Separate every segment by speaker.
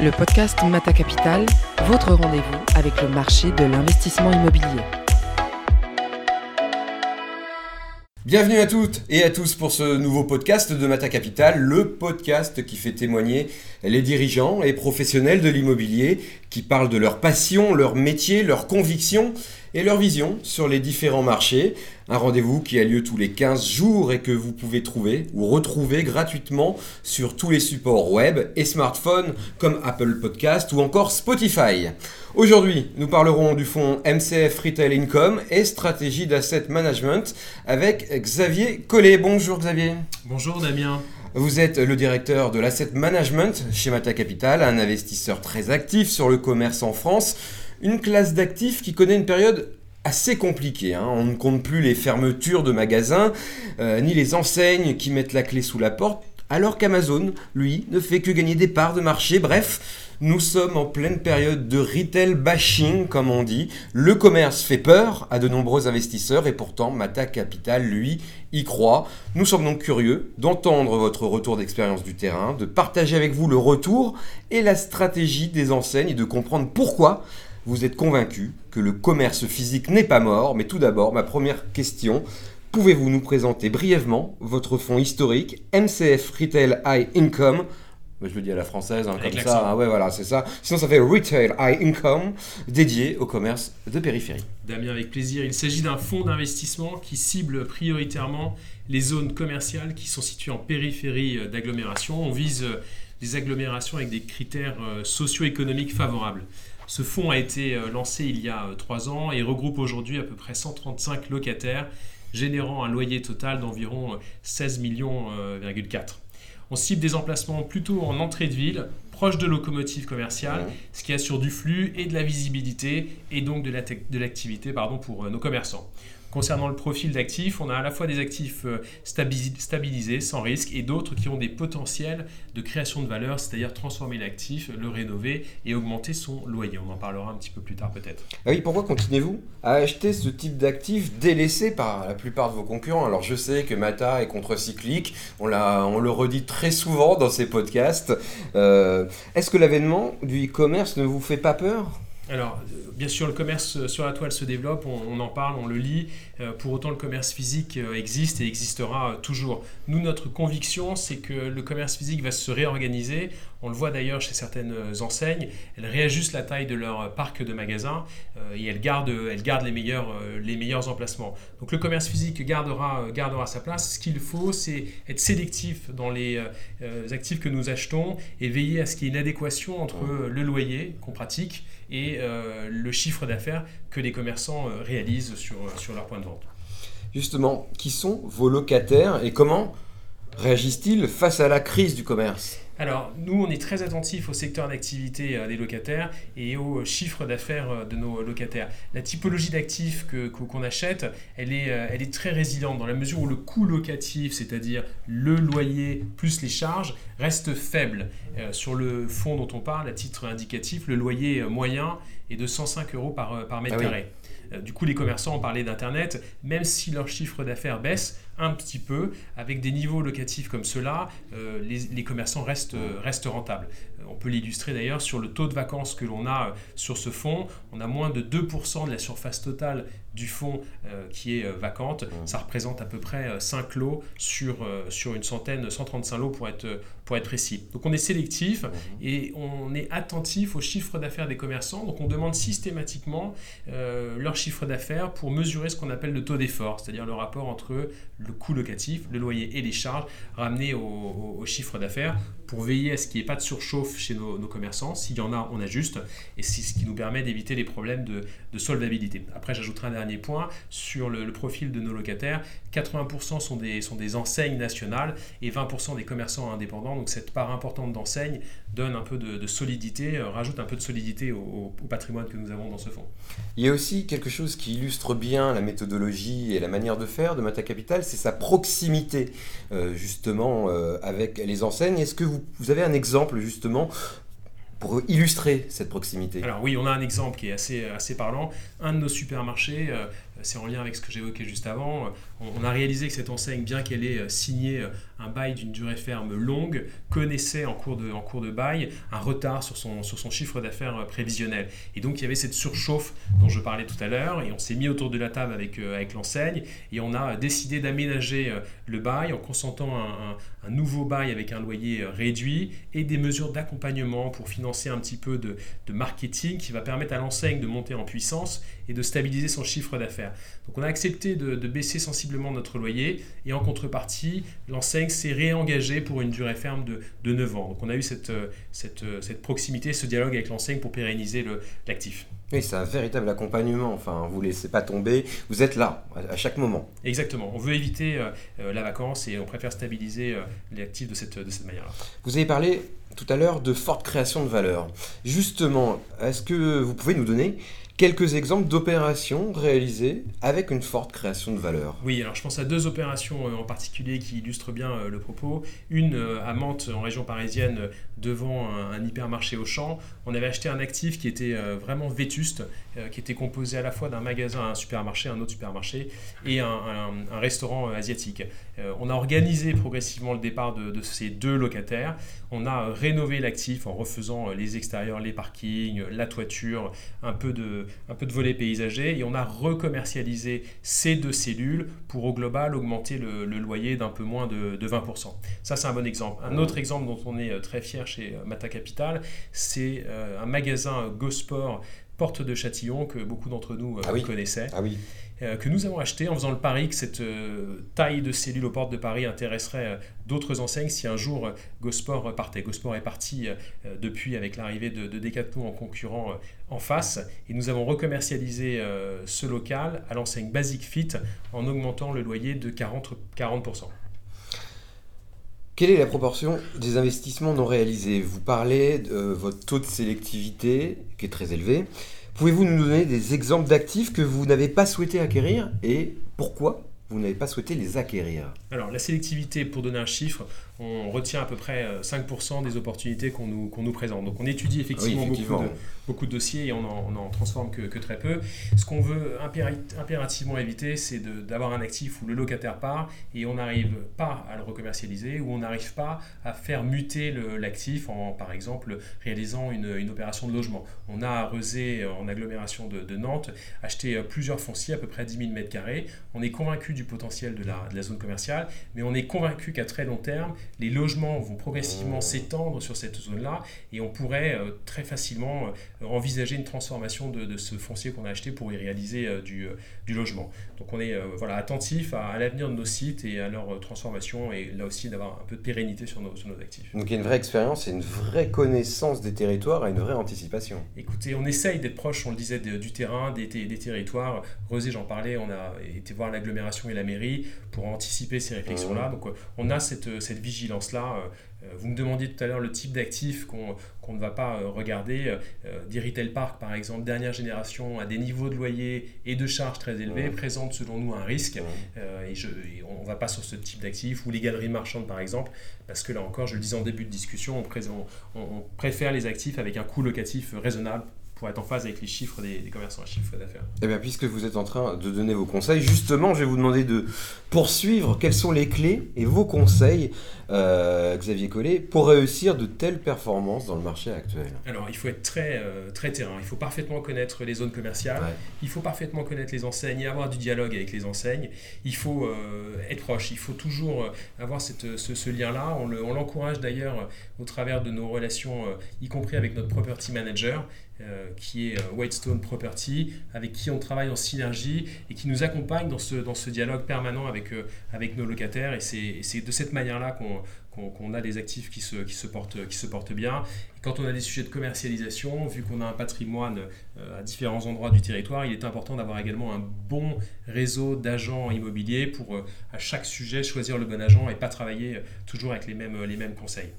Speaker 1: le podcast Mata Capital, votre rendez-vous avec le marché de l'investissement immobilier.
Speaker 2: Bienvenue à toutes et à tous pour ce nouveau podcast de Mata Capital, le podcast qui fait témoigner les dirigeants et professionnels de l'immobilier qui parlent de leur passion, leur métier, leurs convictions et leur vision sur les différents marchés. Un rendez-vous qui a lieu tous les 15 jours et que vous pouvez trouver ou retrouver gratuitement sur tous les supports web et smartphones comme Apple Podcast ou encore Spotify. Aujourd'hui, nous parlerons du fonds MCF Retail Income et stratégie d'asset management avec Xavier Collet. Bonjour Xavier.
Speaker 3: Bonjour Damien.
Speaker 2: Vous êtes le directeur de l'asset management chez Mata Capital, un investisseur très actif sur le commerce en France, une classe d'actifs qui connaît une période assez compliquée. Hein. On ne compte plus les fermetures de magasins, euh, ni les enseignes qui mettent la clé sous la porte, alors qu'Amazon, lui, ne fait que gagner des parts de marché. Bref, nous sommes en pleine période de retail bashing, comme on dit. Le commerce fait peur à de nombreux investisseurs et pourtant Mata Capital, lui, y croit. Nous sommes donc curieux d'entendre votre retour d'expérience du terrain, de partager avec vous le retour et la stratégie des enseignes et de comprendre pourquoi vous êtes convaincu que le commerce physique n'est pas mort. Mais tout d'abord, ma première question. Pouvez-vous nous présenter brièvement votre fonds historique MCF Retail High Income je le dis à la française, hein, comme ça. Ah ouais, voilà, c'est ça. Sinon, ça fait Retail High Income, dédié au commerce de périphérie.
Speaker 3: Damien, avec plaisir. Il s'agit d'un fonds d'investissement qui cible prioritairement les zones commerciales qui sont situées en périphérie euh, d'agglomération. On vise euh, des agglomérations avec des critères euh, socio-économiques favorables. Ce fonds a été lancé il y a trois ans et regroupe aujourd'hui à peu près 135 locataires, générant un loyer total d'environ 16 millions. On cible des emplacements plutôt en entrée de ville, proche de locomotives commerciales, ce qui assure du flux et de la visibilité et donc de l'activité pour euh, nos commerçants. Concernant le profil d'actifs, on a à la fois des actifs euh, stabilisés, sans risque, et d'autres qui ont des potentiels de création de valeur, c'est-à-dire transformer l'actif, le rénover et augmenter son loyer. On en parlera un petit peu plus tard peut-être.
Speaker 2: Ah oui, pourquoi continuez-vous à acheter ce type d'actifs délaissés par la plupart de vos concurrents? Alors je sais que Mata est contre-cyclique, on, on le redit très souvent dans ces podcasts. Euh, est-ce que l'avènement du e-commerce ne vous fait pas peur?
Speaker 3: Alors, bien sûr, le commerce sur la toile se développe, on, en parle, on le lit. Euh, pour autant, le commerce physique euh, existe et existera toujours. Nous, notre conviction, c'est que le commerce physique va se réorganiser. On le voit d'ailleurs chez certaines enseignes. Elles réajustent la taille de leur parc de magasins euh, et elles gardent, elles gardent les, meilleurs, les meilleurs emplacements. Donc, le commerce physique gardera, gardera sa place. Ce qu'il faut, c'est être sélectif dans les actifs que nous achetons et veiller à ce qu'il y ait une adéquation entre le loyer qu'on pratique et euh, le chiffre d'affaires que les commerçants euh, réalisent sur, euh, sur leur point de vente.
Speaker 2: Justement, qui sont vos locataires et comment réagissent-ils face à la crise du commerce?
Speaker 3: Alors, nous, on est très attentifs au secteur d'activité des locataires et au chiffre d'affaires de nos locataires. La typologie d'actifs qu'on achète, elle est, elle est très résiliente dans la mesure où le coût locatif, c'est-à-dire le loyer plus les charges, reste faible. sur le fonds dont on parle, à titre indicatif, le loyer moyen est de 105 euros par, par mètre ah carré. Du coup, les commerçants ont parlé d'Internet, même si leur chiffre d'affaires baisse, un petit peu. Avec des niveaux locatifs comme cela, euh, les, commerçants restent, euh, restent rentables. Euh, on peut l'illustrer d'ailleurs sur le taux de vacances que l'on a sur ce fonds. On a moins de 2% de la surface totale du fonds qui est vacante. Ça représente à peu près 5 lots sur, sur une centaine, 135 lots pour être, pour être précis. Donc on est sélectif et on est attentif au chiffre d'affaires des commerçants. Donc on demande systématiquement leur chiffre d'affaires pour mesurer ce qu'on appelle le taux d'effort, c'est-à-dire le rapport entre le coût locatif, le loyer et les charges ramenés au, chiffre d'affaires pour veiller à ce qu'il n'y ait pas de surchauffe chez nos, commerçants. S'il y en a, on ajuste et c'est ce qui nous permet d'éviter les problèmes de, solvabilité. Après, j'ajouterai un dernier point sur le, profil de nos locataires. 80% sont des, sont des enseignes nationales et 20% des commerçants indépendants. Donc cette part importante d'enseignes donne un peu de, solidité, euh, rajoute un peu de solidité au, patrimoine que nous avons dans ce fonds.
Speaker 2: Il y a aussi quelque chose qui illustre bien la méthodologie et la manière de faire de Mata Capital, c'est sa proximité euh, justement euh, avec les enseignes. Est-ce que vous, avez un exemple justement pour illustrer cette proximité
Speaker 3: Alors oui, on a un exemple qui est assez, assez parlant. Un de nos supermarchés c'est en lien avec ce que j'évoquais juste avant. On, a réalisé que cette enseigne, bien qu'elle ait signé un bail d'une durée ferme longue, connaissait en cours de, en cours de bail un retard sur son, sur son chiffre d'affaires prévisionnel. Et donc il y avait cette surchauffe dont je parlais tout à l'heure, et on s'est mis autour de la table avec, avec l'enseigne, et on a décidé d'aménager le bail en consentant un, un, nouveau bail avec un loyer réduit et des mesures d'accompagnement pour financer un petit peu de, de marketing qui va permettre à l'enseigne de monter en puissance et de stabiliser son chiffre d'affaires. Donc on a accepté de, baisser sensiblement notre loyer et en contrepartie, l'enseigne s'est réengagée pour une durée ferme de, de 9 ans. Donc on a eu cette, cette, cette proximité, ce dialogue avec l'enseigne pour pérenniser l'actif.
Speaker 2: Oui, c'est un véritable accompagnement. Enfin, vous ne laissez pas tomber. Vous êtes là à chaque moment.
Speaker 3: Exactement. On veut éviter euh, euh, la vacance et on préfère stabiliser euh, l'actif de cette, de cette manière-là.
Speaker 2: Vous avez parlé tout à l'heure de forte création de valeur. Justement, est-ce que vous pouvez nous donner quelques exemples d'opérations réalisées avec une forte création de valeur.
Speaker 3: Oui, alors je pense à deux opérations euh, en particulier qui illustrent bien euh, le propos. Une euh, à Mantes, en région parisienne, devant un, hypermarché au champ. On avait acheté un actif qui était vraiment vétuste, qui était composé à la fois d'un magasin, un supermarché, un autre supermarché et un, restaurant asiatique. On a organisé progressivement le départ de, de ces deux locataires. On a rénové l'actif en refaisant les extérieurs, les parkings, la toiture, un peu de un peu de volet paysager et on a recommercialisé ces deux cellules pour au global augmenter le, loyer d'un peu moins de, 20%. Ça, c'est un bon exemple. Un autre exemple dont on est euh, très fier chez euh, Mata Capital, c'est euh, un magasin GoSport Porte de Châtillon que beaucoup d'entre nous ah connaissaient.
Speaker 2: Ah oui.
Speaker 3: Euh, que nous avons acheté en faisant le pari que cette euh, taille de cellule aux portes de Paris intéresserait euh, d'autres enseignes si un jour Gosport partait. Gosport est parti depuis avec l'arrivée de, de, Decathlon en concurrent en face et nous avons recommercialisé ce local à l'enseigne Basic Fit en augmentant le loyer de 40%. 40%.
Speaker 2: Quelle est la proportion des investissements non réalisés? Vous parlez de votre taux de sélectivité qui est très élevé. Pouvez-vous nous donner des exemples d'actifs que vous n'avez pas souhaité acquérir et pourquoi vous n'avez pas souhaité les acquérir?
Speaker 3: Alors la sélectivité, pour donner un chiffre, on retient à peu près 5% euh, des opportunités qu'on nous, nous, présente. Donc on étudie effectivement, Beaucoup, de, dossiers et on n'en transforme que, très peu. Ce qu'on veut impérativement éviter, c'est d'avoir un actif où le locataire part et on n'arrive pas à le recommercialiser, ou on n'arrive pas à faire muter l'actif en, par exemple, réalisant une, opération de logement. On a à en agglomération de, Nantes, acheté euh, plusieurs fonciers, à peu près 10 000 m2. On est convaincu du potentiel de la, de la zone commerciale, mais on est convaincu qu'à très long terme, les logements vont progressivement s'étendre sur cette zone-là et on pourrait euh, très facilement euh, envisager une transformation de, ce foncier qu'on a acheté pour y réaliser euh, du, du, logement. Donc on est voilà, attentif à, l'avenir de nos sites et à leur transformation et là aussi d'avoir un peu de pérennité sur nos, sur nos actifs.
Speaker 2: Donc il y a une vraie expérience et une vraie connaissance des territoires et une vraie anticipation.
Speaker 3: Écoutez, on essaye d'être proche, on le disait, du terrain, des, des territoires. Rosé, j'en parlais, on a été voir l'agglomération et la mairie pour anticiper ces réflexions-là. Mmh. Donc on a cette, cette vigilance vigilance-là. Euh, euh, vous me demandiez tout à l'heure le type d'actifs qu'on ne va pas euh, regarder. Diritel Park, par exemple, dernière génération, à des niveaux de loyer et de charges très élevés, présente selon nous un risque. et, je, on ne va pas sur ce type d'actifs. Ou les galeries marchandes, par exemple, parce que là encore, je le disais en début de discussion, on, on préfère les actifs avec un coût locatif raisonnable pour être en phase avec les chiffres des, commerçants à chiffre d'affaires.
Speaker 2: Eh bien, puisque vous êtes en train de donner vos conseils, justement, je vais vous demander de poursuivre. Quelles sont les clés et vos conseils, euh, Xavier Collet, pour réussir de telles performances dans le marché actuel?
Speaker 3: Alors, il faut être très, euh, très terrain. Il faut parfaitement connaître les zones commerciales. Il faut parfaitement connaître les enseignes et avoir du dialogue avec les enseignes. Il faut euh, être proche. Il faut toujours avoir cette, ce, lien-là. On l'encourage d'ailleurs au travers de nos relations, y compris avec notre property manager. Euh, qui est euh, Whitestone Property, avec qui on travaille en synergie et qui nous accompagne dans ce, dans ce dialogue permanent avec, euh, avec nos locataires. Et c'est de cette manière-là qu'on a des actifs qui se, qui, se portent, qui se portent bien. Quand on a des sujets de commercialisation, vu qu'on a un patrimoine à différents endroits du territoire, il est important d'avoir également un bon réseau d'agents immobiliers pour à chaque sujet choisir le bon agent et pas travailler toujours avec les mêmes, les mêmes conseils.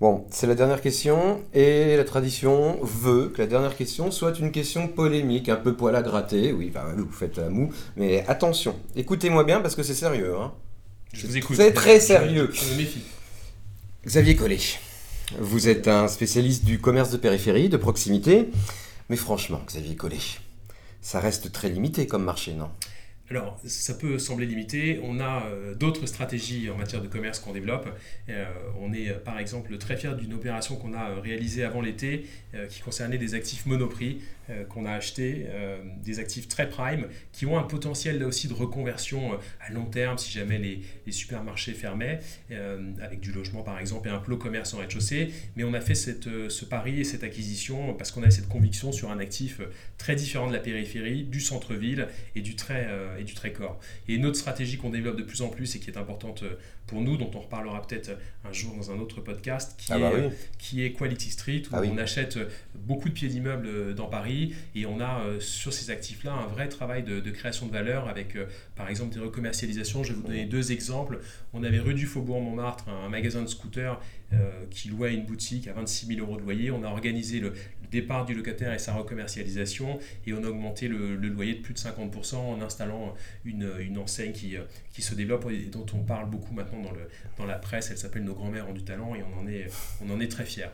Speaker 2: Bon, c'est la dernière question, et la tradition veut que la dernière question soit une question polémique, un peu poil à gratter. Oui, bah, vous faites la moue, mais attention, écoutez-moi bien parce que c'est sérieux. Hein.
Speaker 3: Je vous écoute.
Speaker 2: C'est très sérieux.
Speaker 3: Je me méfie.
Speaker 2: Xavier Collet, vous êtes un spécialiste du commerce de périphérie, de proximité, mais franchement, Xavier Collet, ça reste très limité comme marché, non?
Speaker 3: Alors, ça peut sembler limité. On a euh, d'autres stratégies en matière de commerce qu'on développe. Euh, on est, par exemple, très fier d'une opération qu'on a réalisée avant l'été qui concernait des actifs monoprix qu'on a achetés, des actifs très prime, qui ont un potentiel là aussi de reconversion à long terme si jamais les, supermarchés fermaient, avec du logement par exemple et un plot commerce en rez-de-chaussée. Mais on a fait ce pari et cette acquisition parce qu'on avait cette conviction sur un actif très différent de la périphérie, du centre-ville et du très et du très corps. Et une autre stratégie qu'on développe de plus en plus et qui est importante euh, pour nous, dont on reparlera peut-être un jour dans un autre podcast, qui,
Speaker 2: ah bah
Speaker 3: est, qui est Quality Street, où ah on achète euh, beaucoup de pieds d'immeubles euh, dans Paris et on a sur ces actifs-là un vrai travail de, création de valeur avec par exemple des recommercialisations. Je vais vous donner deux exemples. On avait rue du Faubourg Montmartre un, magasin de scooters qui louait une boutique à 26 000 euros de loyer. On a organisé le, départ du locataire et sa recommercialisation, et on a augmenté le, loyer de plus de 50% en installant une, une enseigne qui, euh, qui, se développe et dont on parle beaucoup maintenant dans, le, dans la presse. Elle s'appelle Nos grands-mères ont du talent et on en est, on en est très fiers.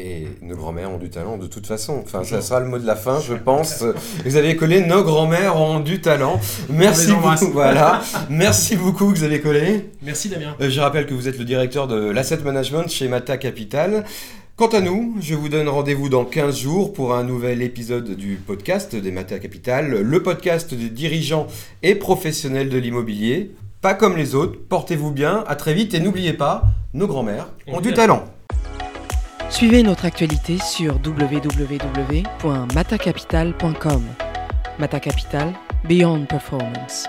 Speaker 2: Et nos grands-mères ont du talent de toute façon. Enfin, ça sera le mot de la fin, je pense. Vous avez collé nos grands-mères ont du talent. Merci beaucoup. Voilà. Merci beaucoup, Xavier Collet.
Speaker 3: Merci, Damien.
Speaker 2: Euh, je rappelle que vous êtes le directeur de l'asset management chez Mata Capital. Quant à nous, je vous donne rendez-vous dans 15 jours pour un nouvel épisode du podcast des Mata Capital, le podcast des dirigeants et professionnels de l'immobilier. Pas comme les autres, portez-vous bien, à très vite et n'oubliez pas, nos grands-mères ont du talent.
Speaker 1: Suivez notre actualité sur www.matacapital.com. Mata Capital, Beyond Performance.